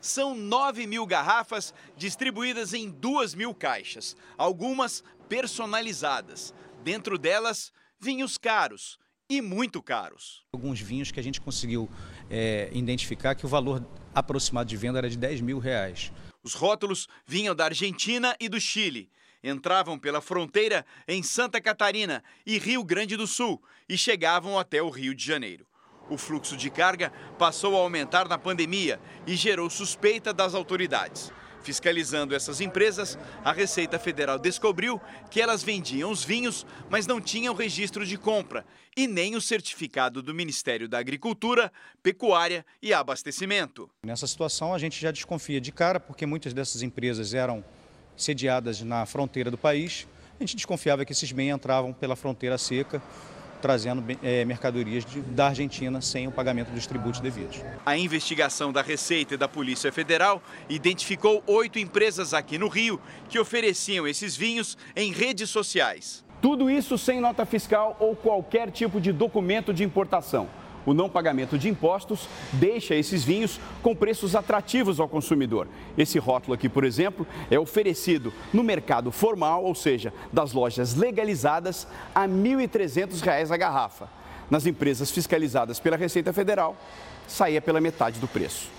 São 9 mil garrafas distribuídas em 2 mil caixas, algumas personalizadas. Dentro delas, vinhos caros, e muito caros. Alguns vinhos que a gente conseguiu é, identificar que o valor aproximado de venda era de 10 mil reais. Os rótulos vinham da Argentina e do Chile. Entravam pela fronteira em Santa Catarina e Rio Grande do Sul e chegavam até o Rio de Janeiro. O fluxo de carga passou a aumentar na pandemia e gerou suspeita das autoridades. Fiscalizando essas empresas, a Receita Federal descobriu que elas vendiam os vinhos, mas não tinham registro de compra e nem o certificado do Ministério da Agricultura, Pecuária e Abastecimento. Nessa situação, a gente já desconfia de cara, porque muitas dessas empresas eram sediadas na fronteira do país. A gente desconfiava que esses bens entravam pela fronteira seca trazendo é, mercadorias de, da Argentina sem o pagamento dos tributos devidos. A investigação da Receita e da Polícia Federal identificou oito empresas aqui no Rio que ofereciam esses vinhos em redes sociais. Tudo isso sem nota fiscal ou qualquer tipo de documento de importação. O não pagamento de impostos deixa esses vinhos com preços atrativos ao consumidor. Esse rótulo aqui, por exemplo, é oferecido no mercado formal, ou seja, das lojas legalizadas, a R$ 1.300 a garrafa. Nas empresas fiscalizadas pela Receita Federal, saía pela metade do preço.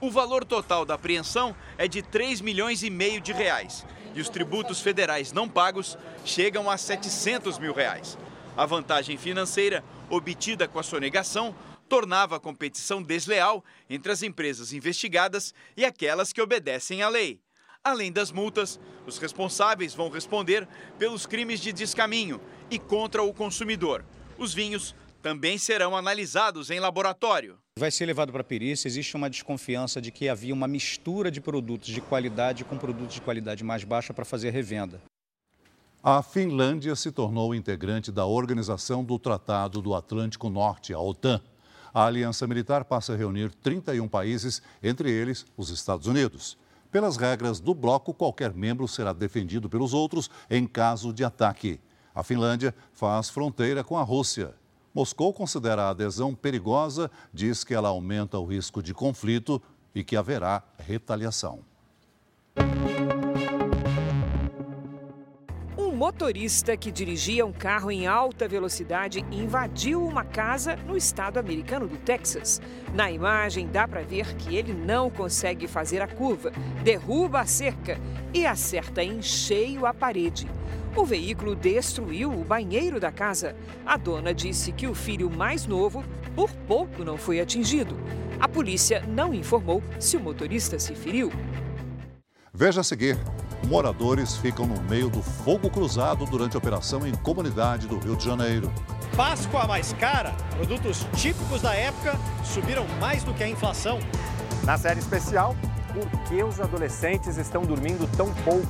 O valor total da apreensão é de 3 milhões e meio de reais e os tributos federais não pagos chegam a 700 mil reais. A vantagem financeira obtida com a sonegação tornava a competição desleal entre as empresas investigadas e aquelas que obedecem à lei. Além das multas, os responsáveis vão responder pelos crimes de descaminho e contra o consumidor. Os vinhos também serão analisados em laboratório. Vai ser levado para a perícia. Existe uma desconfiança de que havia uma mistura de produtos de qualidade com produtos de qualidade mais baixa para fazer revenda. A Finlândia se tornou integrante da Organização do Tratado do Atlântico Norte, a OTAN. A aliança militar passa a reunir 31 países, entre eles os Estados Unidos. Pelas regras do bloco, qualquer membro será defendido pelos outros em caso de ataque. A Finlândia faz fronteira com a Rússia. Moscou considera a adesão perigosa, diz que ela aumenta o risco de conflito e que haverá retaliação. Motorista que dirigia um carro em alta velocidade invadiu uma casa no estado americano do Texas. Na imagem dá para ver que ele não consegue fazer a curva, derruba a cerca e acerta em cheio a parede. O veículo destruiu o banheiro da casa. A dona disse que o filho mais novo por pouco não foi atingido. A polícia não informou se o motorista se feriu. Veja a seguir. Moradores ficam no meio do fogo cruzado durante a operação em comunidade do Rio de Janeiro. Páscoa mais cara, produtos típicos da época subiram mais do que a inflação. Na série especial, por que os adolescentes estão dormindo tão pouco?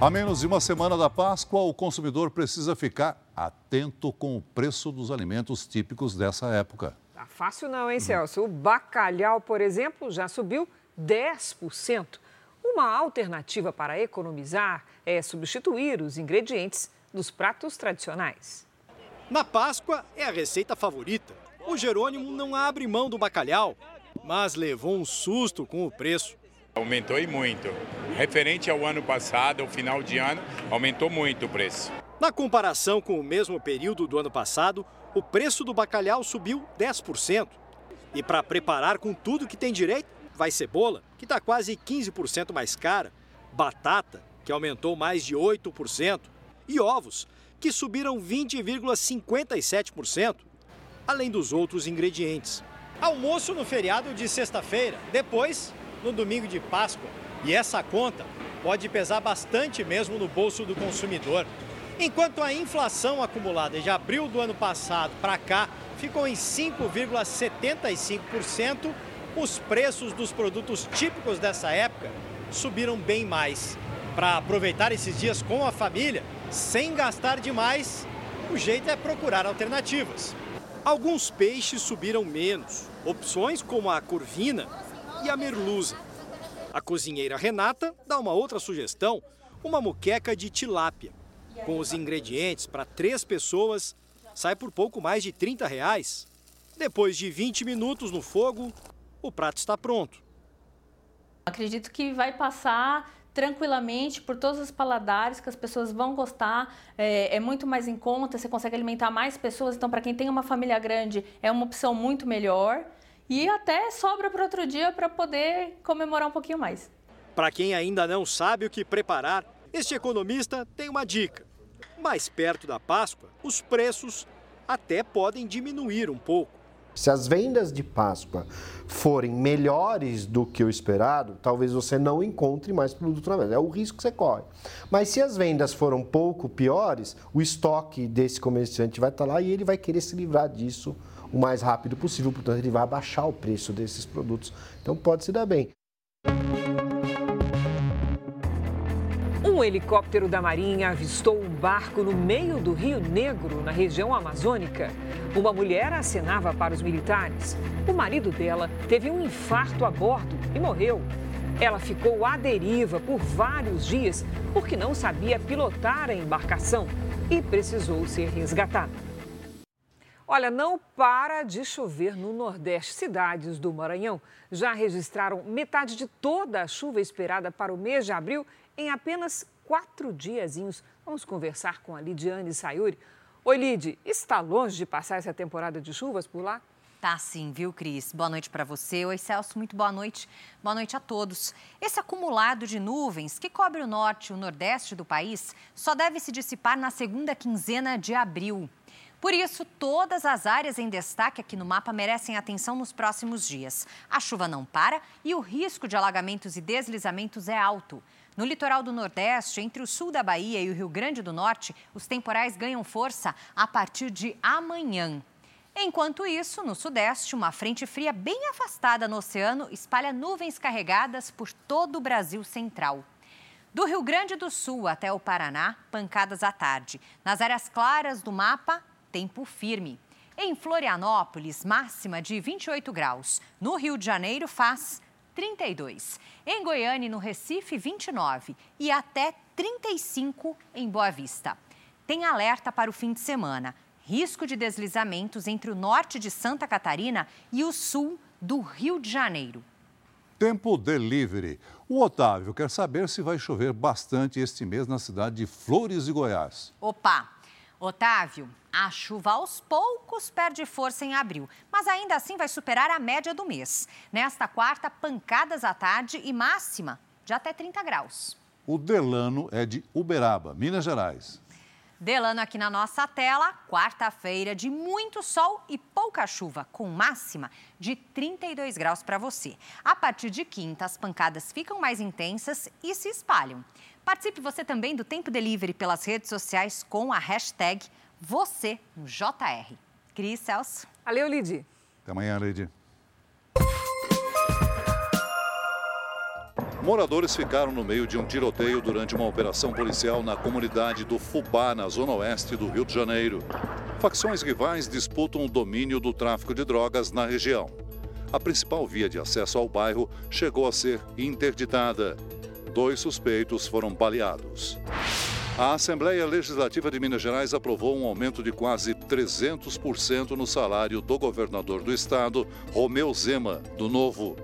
A menos de uma semana da Páscoa, o consumidor precisa ficar atento com o preço dos alimentos típicos dessa época. Tá fácil não, hein, Celso? O bacalhau, por exemplo, já subiu 10%. Uma alternativa para economizar é substituir os ingredientes dos pratos tradicionais. Na Páscoa é a receita favorita. O Jerônimo não abre mão do bacalhau, mas levou um susto com o preço. Aumentou e muito. Referente ao ano passado, ao final de ano, aumentou muito o preço. Na comparação com o mesmo período do ano passado, o preço do bacalhau subiu 10%. E para preparar com tudo que tem direito, vai cebola, que está quase 15% mais cara, batata, que aumentou mais de 8%, e ovos, que subiram 20,57%, além dos outros ingredientes. Almoço no feriado de sexta-feira, depois no domingo de Páscoa. E essa conta pode pesar bastante mesmo no bolso do consumidor. Enquanto a inflação acumulada de abril do ano passado para cá ficou em 5,75%, os preços dos produtos típicos dessa época subiram bem mais. Para aproveitar esses dias com a família, sem gastar demais, o jeito é procurar alternativas. Alguns peixes subiram menos. Opções como a curvina e a merluza. A cozinheira Renata dá uma outra sugestão, uma muqueca de tilápia. Com os ingredientes para três pessoas, sai por pouco mais de 30 reais. Depois de 20 minutos no fogo, o prato está pronto. Acredito que vai passar tranquilamente por todos os paladares que as pessoas vão gostar, é, é muito mais em conta, você consegue alimentar mais pessoas, então para quem tem uma família grande é uma opção muito melhor e até sobra para outro dia para poder comemorar um pouquinho mais. Para quem ainda não sabe o que preparar, este economista tem uma dica. Mais perto da Páscoa, os preços até podem diminuir um pouco. Se as vendas de Páscoa forem melhores do que o esperado, talvez você não encontre mais produto na mesa. É o risco que você corre. Mas se as vendas foram pouco piores, o estoque desse comerciante vai estar lá e ele vai querer se livrar disso o mais rápido possível. Portanto, ele vai abaixar o preço desses produtos. Então, pode se dar bem. Um helicóptero da Marinha avistou um barco no meio do Rio Negro, na região amazônica. Uma mulher acenava para os militares. O marido dela teve um infarto a bordo e morreu. Ela ficou à deriva por vários dias porque não sabia pilotar a embarcação e precisou ser resgatada. Olha, não para de chover no Nordeste. Cidades do Maranhão já registraram metade de toda a chuva esperada para o mês de abril em apenas quatro diazinhos. Vamos conversar com a Lidiane Sayuri. Oi, Lid, está longe de passar essa temporada de chuvas por lá? Tá sim, viu, Cris? Boa noite para você. Oi, Celso, muito boa noite. Boa noite a todos. Esse acumulado de nuvens que cobre o norte e o nordeste do país só deve se dissipar na segunda quinzena de abril. Por isso, todas as áreas em destaque aqui no mapa merecem atenção nos próximos dias. A chuva não para e o risco de alagamentos e deslizamentos é alto. No litoral do Nordeste, entre o sul da Bahia e o Rio Grande do Norte, os temporais ganham força a partir de amanhã. Enquanto isso, no Sudeste, uma frente fria bem afastada no oceano espalha nuvens carregadas por todo o Brasil central. Do Rio Grande do Sul até o Paraná, pancadas à tarde. Nas áreas claras do mapa, tempo firme. Em Florianópolis, máxima de 28 graus. No Rio de Janeiro, faz 32. Em Goiânia e no Recife, 29. E até 35 em Boa Vista. Tem alerta para o fim de semana. Risco de deslizamentos entre o norte de Santa Catarina e o sul do Rio de Janeiro. Tempo Delivery. O Otávio quer saber se vai chover bastante este mês na cidade de Flores e Goiás. Opa! Otávio, a chuva aos poucos perde força em abril, mas ainda assim vai superar a média do mês. Nesta quarta, pancadas à tarde e máxima de até 30 graus. O Delano é de Uberaba, Minas Gerais. Delano aqui na nossa tela, quarta-feira de muito sol e pouca chuva, com máxima de 32 graus para você. A partir de quinta, as pancadas ficam mais intensas e se espalham. Participe você também do Tempo Delivery pelas redes sociais com a hashtag você no JR. Cris Celso. Valeu, Lid. Até amanhã, Lid. Moradores ficaram no meio de um tiroteio durante uma operação policial na comunidade do Fubá, na zona oeste do Rio de Janeiro. Facções rivais disputam o domínio do tráfico de drogas na região. A principal via de acesso ao bairro chegou a ser interditada. Dois suspeitos foram baleados. A Assembleia Legislativa de Minas Gerais aprovou um aumento de quase 300% no salário do governador do estado, Romeu Zema, do Novo.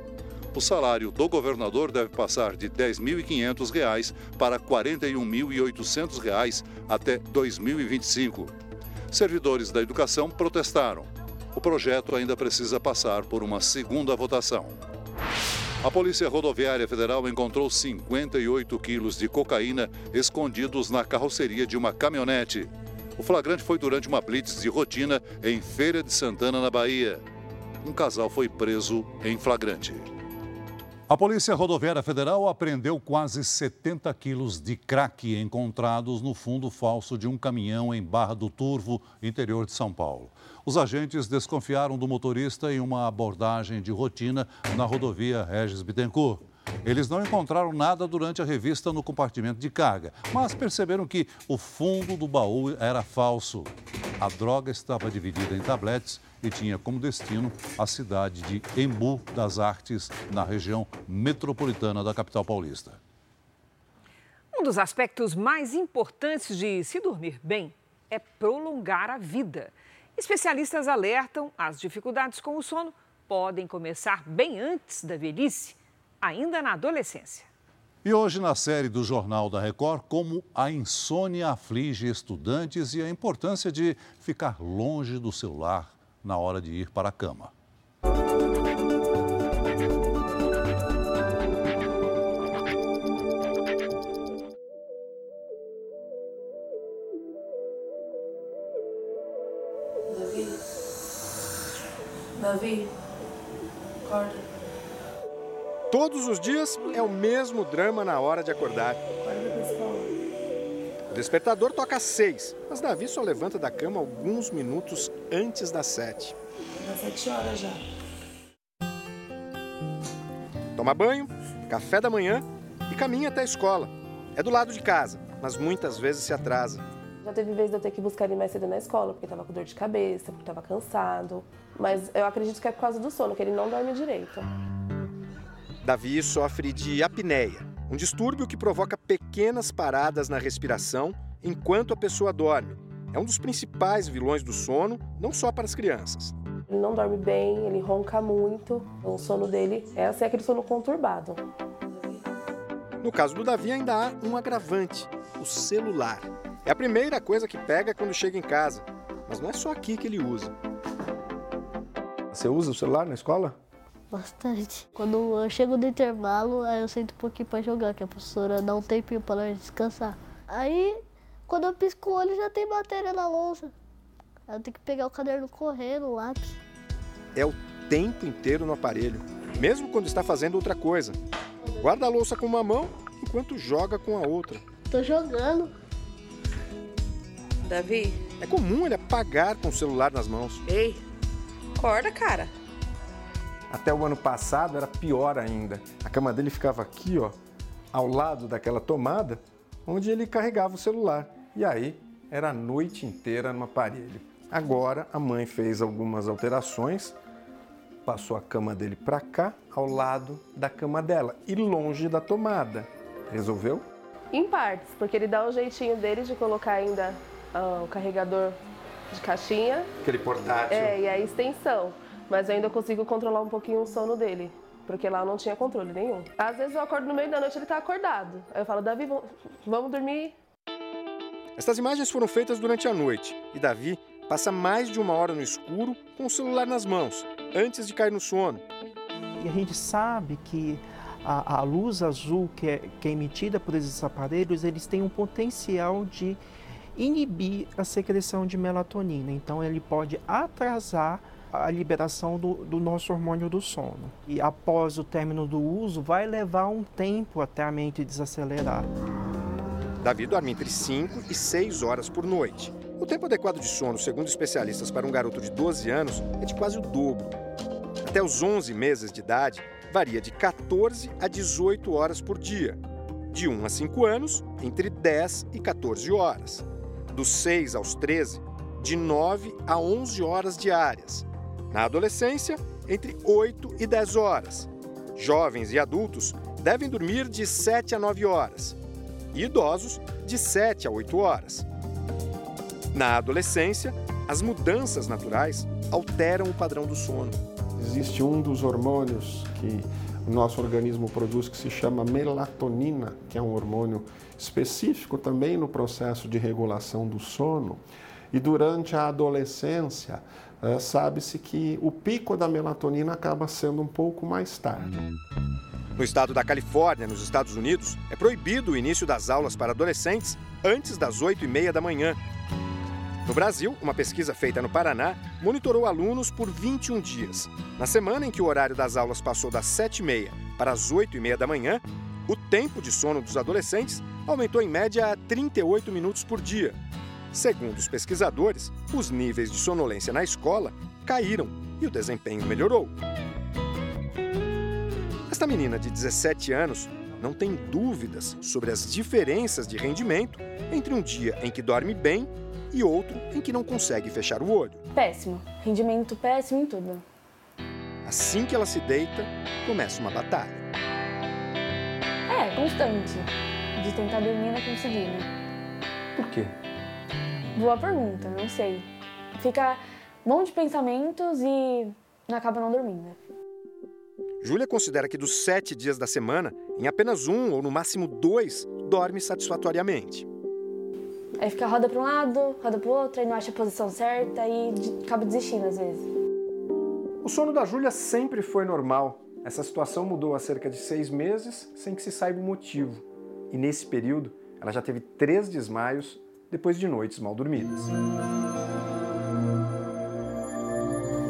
O salário do governador deve passar de R$ 10.500 para R$ 41.800 até 2025. Servidores da educação protestaram. O projeto ainda precisa passar por uma segunda votação. A Polícia Rodoviária Federal encontrou 58 quilos de cocaína escondidos na carroceria de uma caminhonete. O flagrante foi durante uma blitz de rotina em Feira de Santana, na Bahia. Um casal foi preso em flagrante. A Polícia Rodoviária Federal apreendeu quase 70 quilos de crack encontrados no fundo falso de um caminhão em Barra do Turvo, interior de São Paulo. Os agentes desconfiaram do motorista em uma abordagem de rotina na rodovia Regis Bittencourt. Eles não encontraram nada durante a revista no compartimento de carga, mas perceberam que o fundo do baú era falso. A droga estava dividida em tabletes e tinha como destino a cidade de Embu das Artes, na região metropolitana da capital paulista. Um dos aspectos mais importantes de se dormir bem é prolongar a vida. Especialistas alertam as dificuldades com o sono podem começar bem antes da velhice, ainda na adolescência. E hoje, na série do Jornal da Record, como a insônia aflige estudantes e a importância de ficar longe do celular na hora de ir para a cama. Davi? Davi? Acorda. Todos os dias é o mesmo drama na hora de acordar. O despertador toca às seis, mas Davi só levanta da cama alguns minutos antes das sete. Sete horas já. Toma banho, café da manhã e caminha até a escola. É do lado de casa, mas muitas vezes se atrasa. Já teve vezes de eu ter que buscar ele mais cedo na escola, porque tava com dor de cabeça, porque tava cansado. Mas eu acredito que é por causa do sono, que ele não dorme direito. Davi sofre de apneia, um distúrbio que provoca pequenas paradas na respiração enquanto a pessoa dorme. É um dos principais vilões do sono, não só para as crianças. Ele não dorme bem, ele ronca muito. O sono dele é assim, aquele sono conturbado. No caso do Davi, ainda há um agravante: o celular. É a primeira coisa que pega quando chega em casa, mas não é só aqui que ele usa. Você usa o celular na escola? Bastante. Quando eu chego no intervalo, aí eu sento um pouquinho pra jogar, que a professora dá um tempinho pra nós descansar. Aí, quando eu pisco o olho, já tem matéria na lousa. Aí eu tenho que pegar o caderno correndo, o lápis. É o tempo inteiro no aparelho, mesmo quando está fazendo outra coisa. Guarda a louça com uma mão enquanto joga com a outra. Tô jogando. Davi? É comum ele apagar com o celular nas mãos. Ei, acorda, cara. Até o ano passado era pior ainda. A cama dele ficava aqui, ó, ao lado daquela tomada, onde ele carregava o celular. E aí era a noite inteira no aparelho. Agora a mãe fez algumas alterações, passou a cama dele para cá, ao lado da cama dela e longe da tomada. Resolveu? Em partes, porque ele dá o jeitinho dele de colocar ainda ah, o carregador de caixinha. Aquele portátil. É, e a extensão. Mas eu ainda consigo controlar um pouquinho o sono dele. Porque lá eu não tinha controle nenhum. Às vezes eu acordo no meio da noite e ele tá acordado. Aí eu falo, Davi, vamos- vamos dormir? Estas imagens foram feitas durante a noite e Davi passa mais de uma hora no escuro com o celular nas mãos, antes de cair no sono. E a gente sabe que a, a luz azul que é, que é emitida por esses aparelhos, eles têm um potencial de inibir a secreção de melatonina. Então, ele pode atrasar a liberação do, do nosso hormônio do sono. E após o término do uso, vai levar um tempo até a mente desacelerar. Davi dorme entre 5 e 6 horas por noite. O tempo adequado de sono, segundo especialistas, para um garoto de 12 anos é de quase o dobro. Até os 11 meses de idade, varia de 14 a 18 horas por dia. De 1 a 5 anos, entre 10 e 14 horas. Dos 6 aos 13, de 9 a 11 horas diárias. Na adolescência, entre 8 e 10 horas. Jovens e adultos devem dormir de 7 a 9 horas. E idosos, de 7 a 8 horas. Na adolescência, as mudanças naturais alteram o padrão do sono. Existe um dos hormônios que o nosso organismo produz que se chama melatonina, que é um hormônio específico também no processo de regulação do sono. E durante a adolescência, eh, sabe-se que o pico da melatonina acaba sendo um pouco mais tarde. No estado da Califórnia, nos Estados Unidos, é proibido o início das aulas para adolescentes antes das 8 e meia da manhã. No Brasil, uma pesquisa feita no Paraná monitorou alunos por 21 dias. Na semana em que o horário das aulas passou das 7 e meia para as 8 e meia da manhã, o tempo de sono dos adolescentes aumentou em média a 38 minutos por dia. Segundo os pesquisadores, os níveis de sonolência na escola caíram e o desempenho melhorou. Esta menina de 17 anos não tem dúvidas sobre as diferenças de rendimento entre um dia em que dorme bem e outro em que não consegue fechar o olho. Péssimo. Rendimento péssimo em tudo. Assim que ela se deita, começa uma batalha. É, constante. De tentar dormir e não conseguir, né? Por quê? Boa pergunta, não sei. Fica bom de pensamentos e acaba não dormindo. Júlia considera que dos sete dias da semana, em apenas um ou no máximo dois, dorme satisfatoriamente. Aí fica roda para um lado, roda para o outro, aí não acha a posição certa e acaba desistindo às vezes. O sono da Júlia sempre foi normal. Essa situação mudou há cerca de seis meses sem que se saiba o motivo. E nesse período, ela já teve três desmaios depois de noites mal dormidas.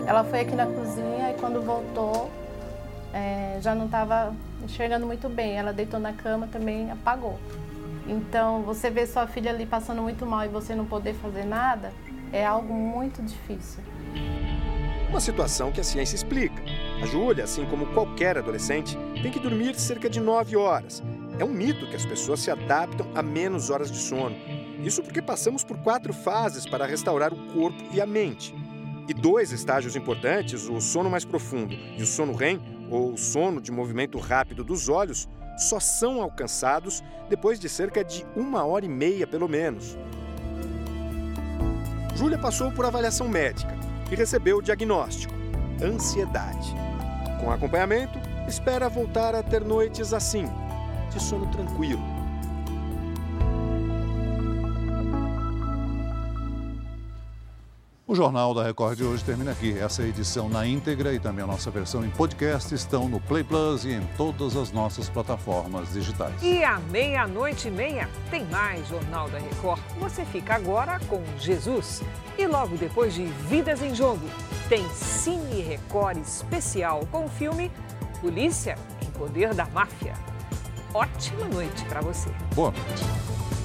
Ela foi aqui na cozinha e quando voltou, é, já não estava enxergando muito bem. Ela deitou na cama também apagou. Então, você ver sua filha ali passando muito mal e você não poder fazer nada é algo muito difícil. Uma situação que a ciência explica. A Júlia, assim como qualquer adolescente, tem que dormir cerca de 9 horas. É um mito que as pessoas se adaptam a menos horas de sono. Isso porque passamos por quatro fases para restaurar o corpo e a mente. E dois estágios importantes, o sono mais profundo e o sono REM, ou sono de movimento rápido dos olhos, só são alcançados depois de cerca de uma hora e meia, pelo menos. Júlia passou por avaliação médica e recebeu o diagnóstico: ansiedade. Com acompanhamento, espera voltar a ter noites assim, de sono tranquilo. O Jornal da Record de hoje termina aqui. Essa edição na íntegra e também a nossa versão em podcast estão no Play Plus e em todas as nossas plataformas digitais. E à meia-noite e meia tem mais Jornal da Record. Você fica agora com Jesus. E logo depois de Vidas em Jogo, tem Cine Record especial com o filme Polícia em Poder da Máfia. Ótima noite para você. Boa noite.